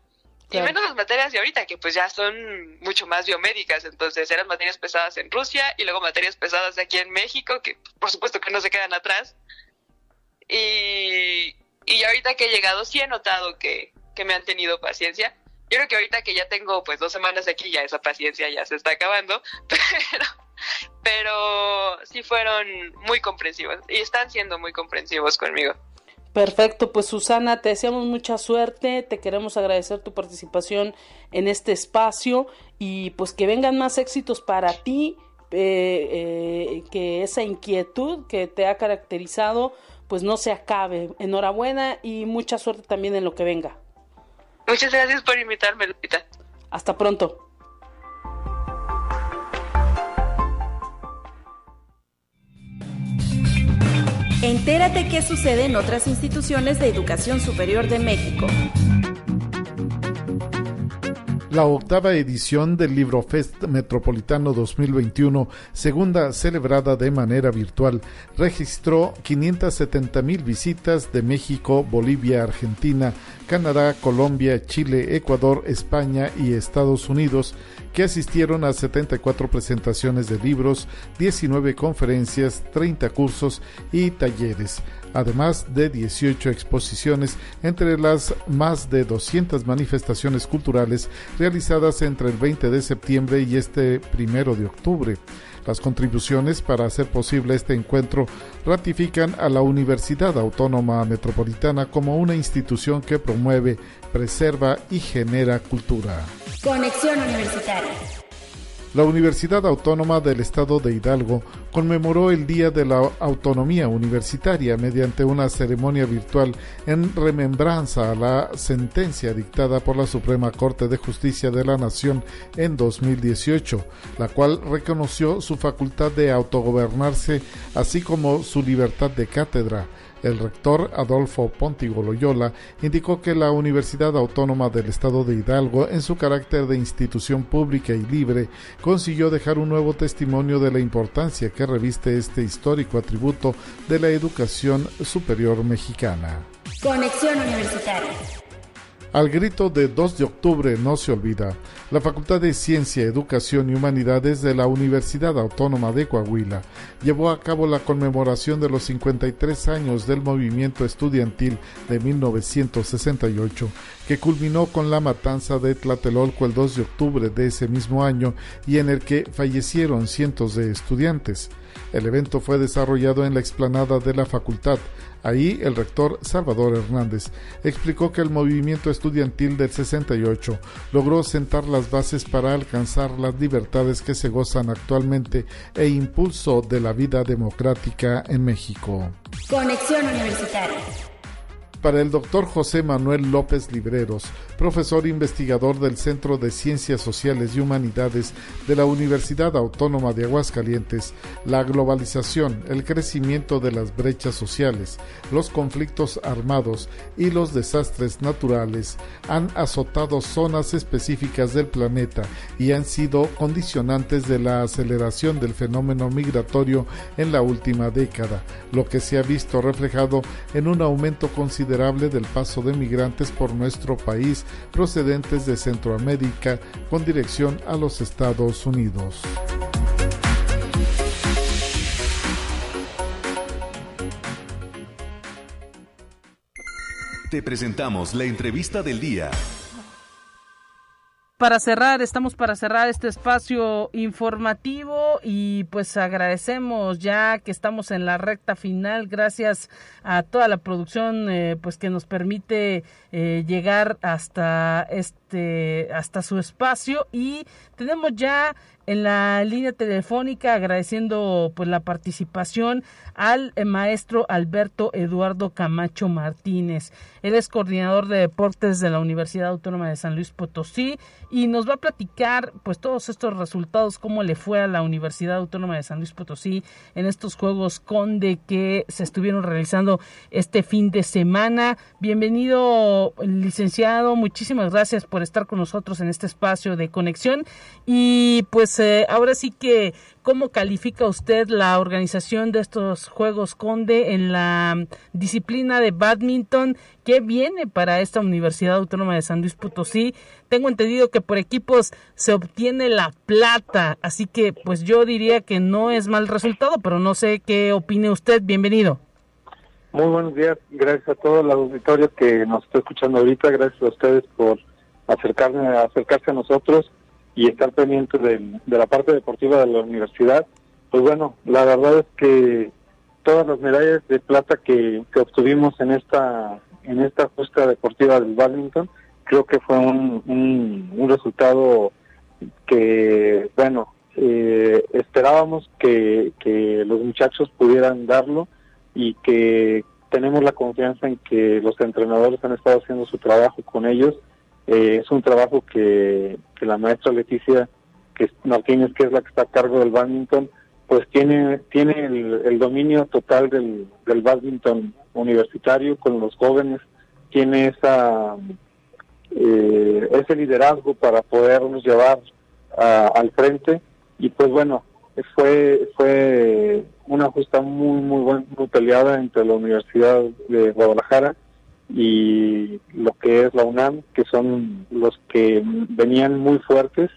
Y menos las materias de ahorita, que pues ya son mucho más biomédicas, entonces eran materias pesadas en Rusia y luego materias pesadas de aquí en México, que por supuesto que no se quedan atrás. Y, y ahorita que he llegado sí he notado que, que me han tenido paciencia yo creo que ahorita que ya tengo pues dos semanas aquí, ya esa paciencia ya se está acabando, (laughs) pero, pero sí fueron muy comprensivos y están siendo muy comprensivos conmigo. Perfecto, pues Susana, te deseamos mucha suerte, te queremos agradecer tu participación en este espacio y pues que vengan más éxitos para ti, eh, eh, que esa inquietud que te ha caracterizado pues no se acabe. Enhorabuena y mucha suerte también en lo que venga. Muchas gracias por invitarme, Lupita. Hasta pronto. Entérate qué sucede en otras instituciones de educación superior de México. La octava edición del Libro Fest Metropolitano 2021, segunda celebrada de manera virtual, registró 570 mil visitas de México, Bolivia, Argentina, Canadá, Colombia, Chile, Ecuador, España y Estados Unidos, que asistieron a 74 presentaciones de libros, 19 conferencias, 30 cursos y talleres además de 18 exposiciones entre las más de 200 manifestaciones culturales realizadas entre el 20 de septiembre y este primero de octubre. Las contribuciones para hacer posible este encuentro ratifican a la Universidad Autónoma Metropolitana como una institución que promueve, preserva y genera cultura. Conexión Universitaria la Universidad Autónoma del Estado de Hidalgo conmemoró el Día de la Autonomía Universitaria mediante una ceremonia virtual en remembranza a la sentencia dictada por la Suprema Corte de Justicia de la Nación en 2018, la cual reconoció su facultad de autogobernarse así como su libertad de cátedra el rector Adolfo Pontigo Loyola indicó que la Universidad Autónoma del Estado de Hidalgo, en su carácter de institución pública y libre, consiguió dejar un nuevo testimonio de la importancia que reviste este histórico atributo de la educación superior mexicana. Conexión Universitaria. Al grito de 2 de octubre no se olvida, la Facultad de Ciencia, Educación y Humanidades de la Universidad Autónoma de Coahuila llevó a cabo la conmemoración de los 53 años del movimiento estudiantil de 1968, que culminó con la matanza de Tlatelolco el 2 de octubre de ese mismo año y en el que fallecieron cientos de estudiantes. El evento fue desarrollado en la explanada de la facultad. Ahí el rector Salvador Hernández explicó que el movimiento estudiantil del 68 logró sentar las bases para alcanzar las libertades que se gozan actualmente e impulso de la vida democrática en México. Conexión Universitaria para el doctor José Manuel López Libreros, profesor investigador del Centro de Ciencias Sociales y Humanidades de la Universidad Autónoma de Aguascalientes, la globalización, el crecimiento de las brechas sociales, los conflictos armados y los desastres naturales han azotado zonas específicas del planeta y han sido condicionantes de la aceleración del fenómeno migratorio en la última década, lo que se ha visto reflejado en un aumento considerable del paso de migrantes por nuestro país procedentes de Centroamérica con dirección a los Estados Unidos. Te presentamos la entrevista del día para cerrar, estamos para cerrar este espacio informativo y pues agradecemos ya que estamos en la recta final, gracias a toda la producción eh, pues que nos permite eh, llegar hasta este hasta su espacio y tenemos ya en la línea telefónica agradeciendo pues la participación al eh, maestro Alberto Eduardo Camacho Martínez. Él es coordinador de deportes de la Universidad Autónoma de San Luis Potosí y nos va a platicar pues todos estos resultados, cómo le fue a la Universidad Autónoma de San Luis Potosí en estos Juegos Conde que se estuvieron realizando este fin de semana. Bienvenido, licenciado, muchísimas gracias por estar con nosotros en este espacio de conexión y pues eh, ahora sí que, ¿cómo califica usted la organización de estos Juegos Conde en la disciplina de badminton? ¿Qué viene para esta Universidad Autónoma de San Luis Potosí? Tengo entendido que por equipos se obtiene la plata, así que pues yo diría que no es mal resultado, pero no sé qué opine usted. Bienvenido. Muy buenos días, gracias a todo el auditorio que nos está escuchando ahorita, gracias a ustedes por acercarme, acercarse a nosotros y estar pendiente de, la parte deportiva de la universidad. Pues bueno, la verdad es que todas las medallas de plata que, obtuvimos en esta en esta justa deportiva del badminton creo que fue un, un, resultado que bueno eh, esperábamos que los muchachos pudieran darlo y que tenemos la confianza en que los entrenadores han estado haciendo su trabajo con ellos. Eh, es un trabajo que, la maestra Leticia que Martínez, que es la que está a cargo del badminton, pues tiene tiene el, dominio total del, del badminton universitario con los jóvenes, tiene esa eh, ese liderazgo para podernos llevar al frente. Y pues bueno fue fue una justa muy muy buena muy peleada entre la Universidad de Guadalajara y lo que es la UNAM que son los que venían muy fuertes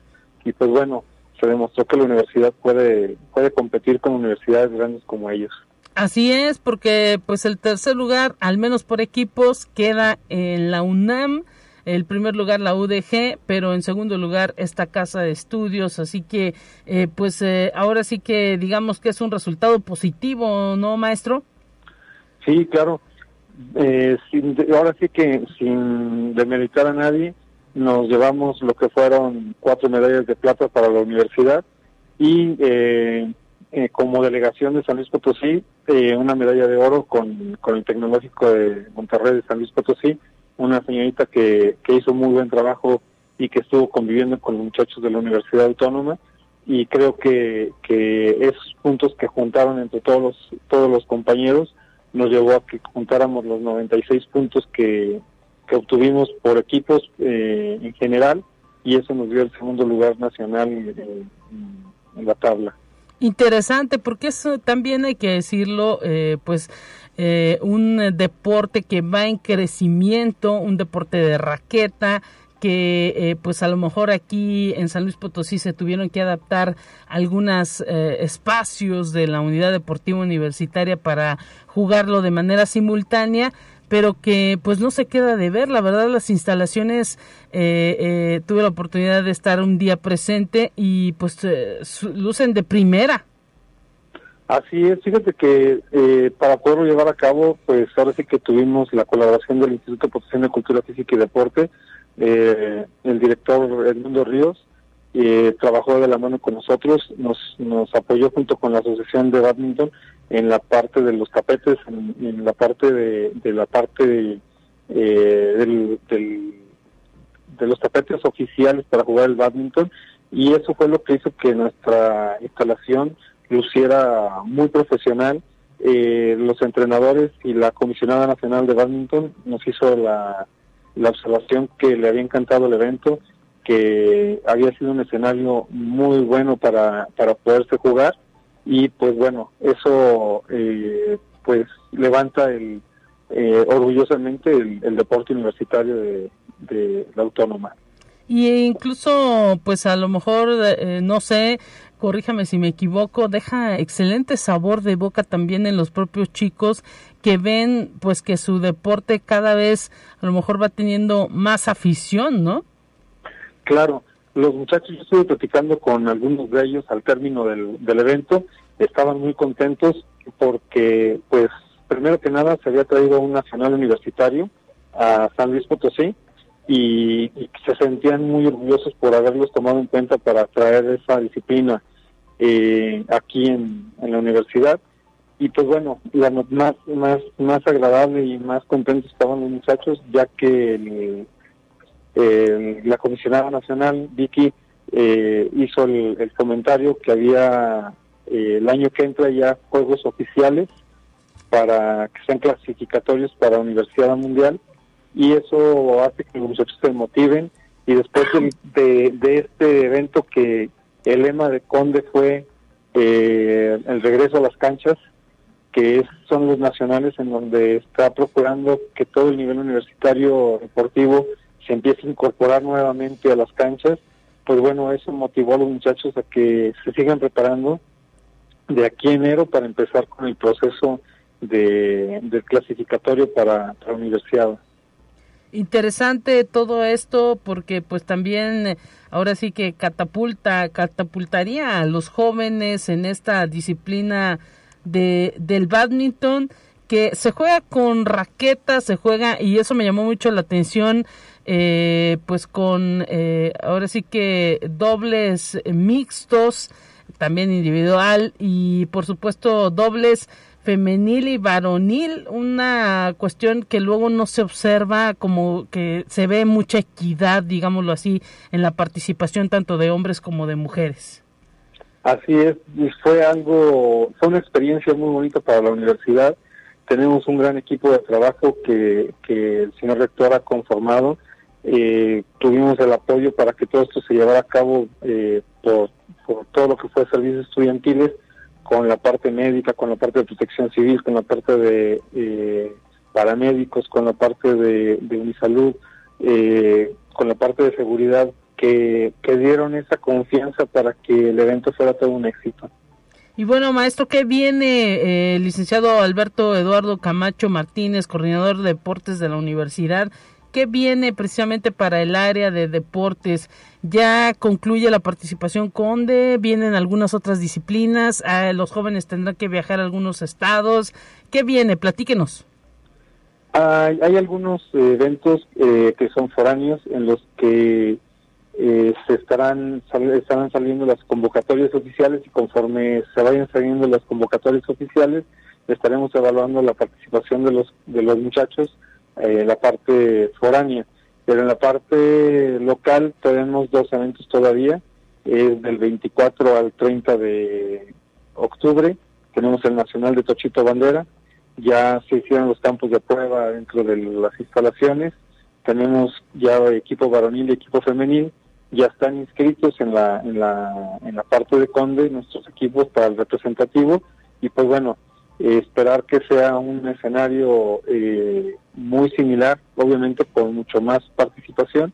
y pues bueno se demostró que la universidad puede puede competir con universidades grandes como ellos Así es, porque pues el tercer lugar, al menos por equipos, queda en la UNAM el primer lugar la UDG, pero en segundo lugar esta casa de estudios, así que eh, pues eh, ahora sí que digamos que es un resultado positivo, ¿no, maestro? Sí, claro. Eh, ahora sí que sin demeritar a nadie, nos llevamos lo que fueron cuatro medallas de plata para la universidad y como delegación de San Luis Potosí, una medalla de oro con, con el Tecnológico de Monterrey de San Luis Potosí una señorita que, que hizo muy buen trabajo y que estuvo conviviendo con los muchachos de la Universidad Autónoma y creo que, que esos puntos que juntaron entre todos los, todos los compañeros nos llevó a que juntáramos los 96 puntos que, que obtuvimos por equipos eh, en general y eso nos dio el segundo lugar nacional en, en la tabla. Interesante, porque eso también hay que decirlo, eh, pues eh, un deporte que va en crecimiento, un deporte de raqueta, que eh, pues a lo mejor aquí en San Luis Potosí se tuvieron que adaptar algunos eh, espacios de la unidad deportiva universitaria para jugarlo de manera simultánea pero que pues no se queda de ver. La verdad las instalaciones tuve la oportunidad de estar un día presente y pues lucen de primera. Así es, fíjate que eh, para poderlo llevar a cabo, pues ahora sí que tuvimos la colaboración del Instituto de Protección de Cultura Física y Deporte, eh, el director Edmundo Ríos eh, trabajó de la mano con nosotros, nos, nos apoyó junto con la Asociación de Badminton en la parte de los tapetes, en, la parte de, de la parte eh, del, del, de los tapetes oficiales para jugar el badminton y eso fue lo que hizo que nuestra instalación luciera muy profesional. Eh, los entrenadores y la comisionada nacional de badminton nos hizo la, la observación que le había encantado el evento, que había sido un escenario muy bueno para, para poderse jugar y pues bueno, eso eh, pues levanta el, eh, orgullosamente el, deporte universitario de, de la autónoma. Y incluso, pues a lo mejor, eh, no sé, corríjame si me equivoco, deja excelente sabor de boca también en los propios chicos que ven pues que su deporte cada vez a lo mejor va teniendo más afición, ¿no? Claro, los muchachos, yo estuve platicando con algunos de ellos al término del, del evento, estaban muy contentos porque pues primero que nada se había traído un nacional universitario a San Luis Potosí y, se sentían muy orgullosos por haberlos tomado en cuenta para traer esa disciplina eh, aquí en, la universidad. Y pues bueno la más más más agradable y más contentos estaban los muchachos ya que la comisionada nacional Vicky eh, hizo el, comentario que había eh, el año que entra ya juegos oficiales para que sean clasificatorios para Universidad Mundial y eso hace que los muchachos se motiven y después de, este evento que el lema de Conde fue eh, el regreso a las canchas, que son los nacionales en donde está procurando que todo el nivel universitario deportivo se empiece a incorporar nuevamente a las canchas. Pues bueno, eso motivó a los muchachos a que se sigan preparando de aquí en enero para empezar con el proceso de, clasificatorio para, para universidad interesante todo esto porque pues también eh, ahora sí que catapulta catapultaría a los jóvenes en esta disciplina de, del badminton que se juega con raquetas, se juega, y eso me llamó mucho la atención, eh, pues con, eh, ahora sí que dobles mixtos, también individual, y por supuesto dobles femenil y varonil, una cuestión que luego no se observa como que se ve mucha equidad, digámoslo así, en la participación tanto de hombres como de mujeres. Así es, fue algo, fue una experiencia muy bonita para la universidad tenemos un gran equipo de trabajo que, el señor rector ha conformado. Eh, tuvimos el apoyo para que todo esto se llevara a cabo eh, por, todo lo que fue servicios estudiantiles, con la parte médica, con la parte de protección civil, con la parte de eh, paramédicos, con la parte de, de Unisalud, con la parte de seguridad, que, que dieron esa confianza para que el evento fuera todo un éxito. Y bueno, maestro, ¿qué viene, eh, licenciado Alberto Eduardo Camacho Martínez, coordinador de deportes de la universidad? ¿Qué viene precisamente para el área de deportes? ¿Ya concluye la participación Conde? ¿Vienen algunas otras disciplinas? Ah, ¿Los jóvenes tendrán que viajar a algunos estados? ¿Qué viene? Platíquenos. Hay, hay algunos eventos eh, que son foráneos en los que eh, se estarán, estarán saliendo las convocatorias oficiales y conforme se vayan saliendo las convocatorias oficiales estaremos evaluando la participación de los de los muchachos en eh, la parte foránea pero en la parte local tenemos dos eventos todavía. Es del 24 al 30 de octubre. Tenemos el nacional de Tochito Bandera. Ya se hicieron los campos de prueba dentro de las instalaciones. Tenemos ya equipo varonil y equipo femenil. Ya están inscritos en la, en la, en la parte de Conde nuestros equipos para el representativo. Y pues bueno, esperar que sea un escenario eh, muy similar, obviamente con mucho más participación,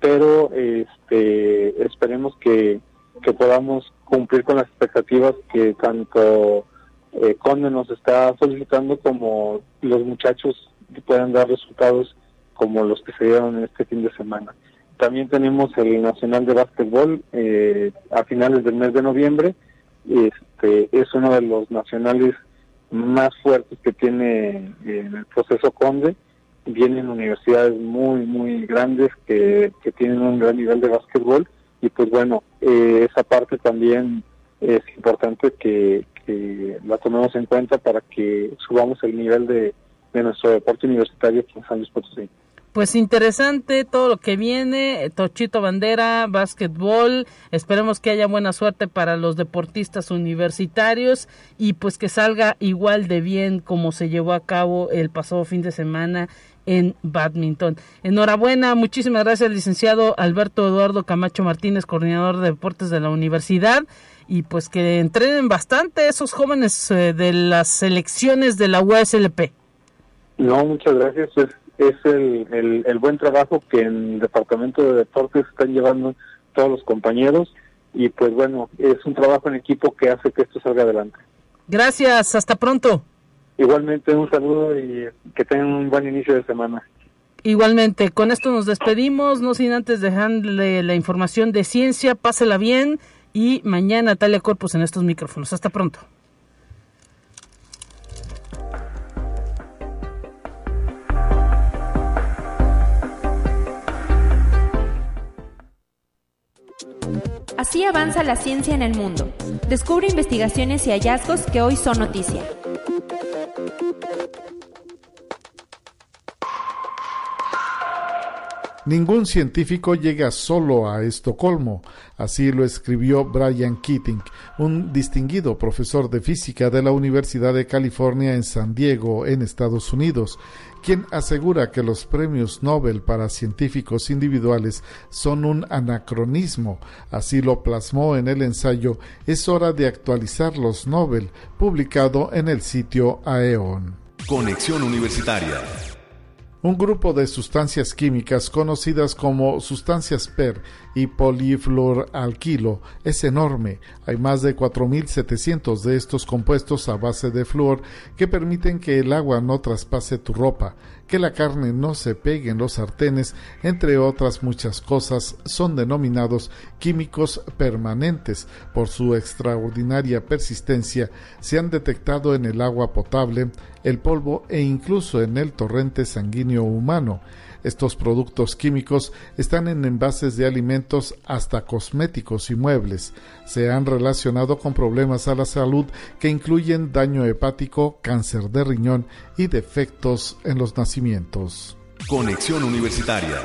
pero este, esperemos que, que podamos cumplir con las expectativas que tanto eh, Conde nos está solicitando como los muchachos puedan dar resultados como los que se dieron en este fin de semana. También tenemos el Nacional de Básquetbol eh, a finales del mes de noviembre. Este, es uno de los nacionales más fuertes que tiene eh, el proceso Conde. Vienen universidades muy, muy grandes que, que tienen un gran nivel de básquetbol y pues bueno, eh, esa parte también es importante que, que, la tomemos en cuenta para que subamos el nivel de, de nuestro deporte universitario aquí en San Luis Potosí pues interesante todo lo que viene, Tochito Bandera, básquetbol, esperemos que haya buena suerte para los deportistas universitarios y pues que salga igual de bien como se llevó a cabo el pasado fin de semana en badminton. Enhorabuena, muchísimas gracias licenciado Alberto Eduardo Camacho Martínez, coordinador de deportes de la universidad y pues que entrenen bastante esos jóvenes eh, de las selecciones de la USLP. No, muchas gracias. Pues es el, el, buen trabajo que en el Departamento de Deportes están llevando todos los compañeros y pues bueno, es un trabajo en equipo que hace que esto salga adelante. Gracias, hasta pronto. Igualmente un saludo y que tengan un buen inicio de semana. Igualmente, con esto nos despedimos, no sin antes dejarle la información de ciencia, pásela bien y mañana Talia Corpus en estos micrófonos. Hasta pronto. Así avanza la ciencia en el mundo. Descubre investigaciones y hallazgos que hoy son noticia. Ningún científico llega solo a Estocolmo, así lo escribió Brian Keating, un distinguido profesor de física de la Universidad de California en San Diego, en Estados Unidos, quien asegura que los premios Nobel para científicos individuales son un anacronismo. Así lo plasmó en el ensayo Es hora de actualizar los Nobel, publicado en el sitio Aeon. Conexión Universitaria un grupo de sustancias químicas conocidas como sustancias PER y polifluoralquilo es enorme. Hay más de 4.700 de estos compuestos a base de flúor que permiten que el agua no traspase tu ropa. que la carne no se pegue en los sartenes, entre otras muchas cosas, son denominados químicos permanentes. Por su extraordinaria persistencia, se han detectado en el agua potable, el polvo e incluso en el torrente sanguíneo humano. Estos productos químicos están en envases de alimentos hasta cosméticos y muebles. Se han relacionado con problemas a la salud que incluyen daño hepático, cáncer de riñón y defectos en los nacimientos. Conexión Universitaria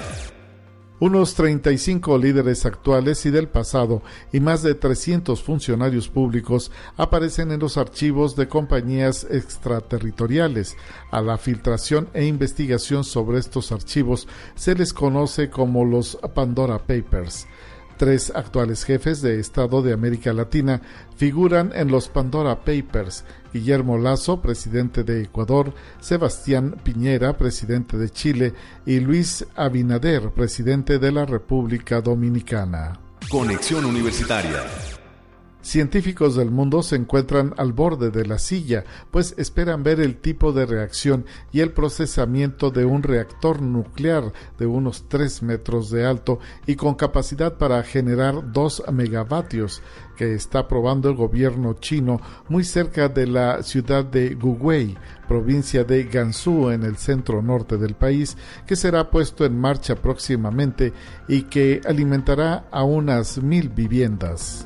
unos 35 líderes actuales y del pasado y más de 300 funcionarios públicos aparecen en los archivos de compañías extraterritoriales. A la filtración e investigación sobre estos archivos se les conoce como los Pandora Papers. Tres actuales jefes de Estado de América Latina figuran en los Pandora Papers. Guillermo Lazo, presidente de Ecuador, Sebastián Piñera, presidente de Chile, y Luis Abinader, presidente de la República Dominicana. Conexión Universitaria Científicos del mundo se encuentran al borde de la silla, pues esperan ver el tipo de reacción y el procesamiento de un reactor nuclear de unos 3 metros de alto y con capacidad para generar 2 megavatios que está probando el gobierno chino muy cerca de la ciudad de Guwei, provincia de Gansu en el centro norte del país, que será puesto en marcha próximamente y que alimentará a unas mil viviendas.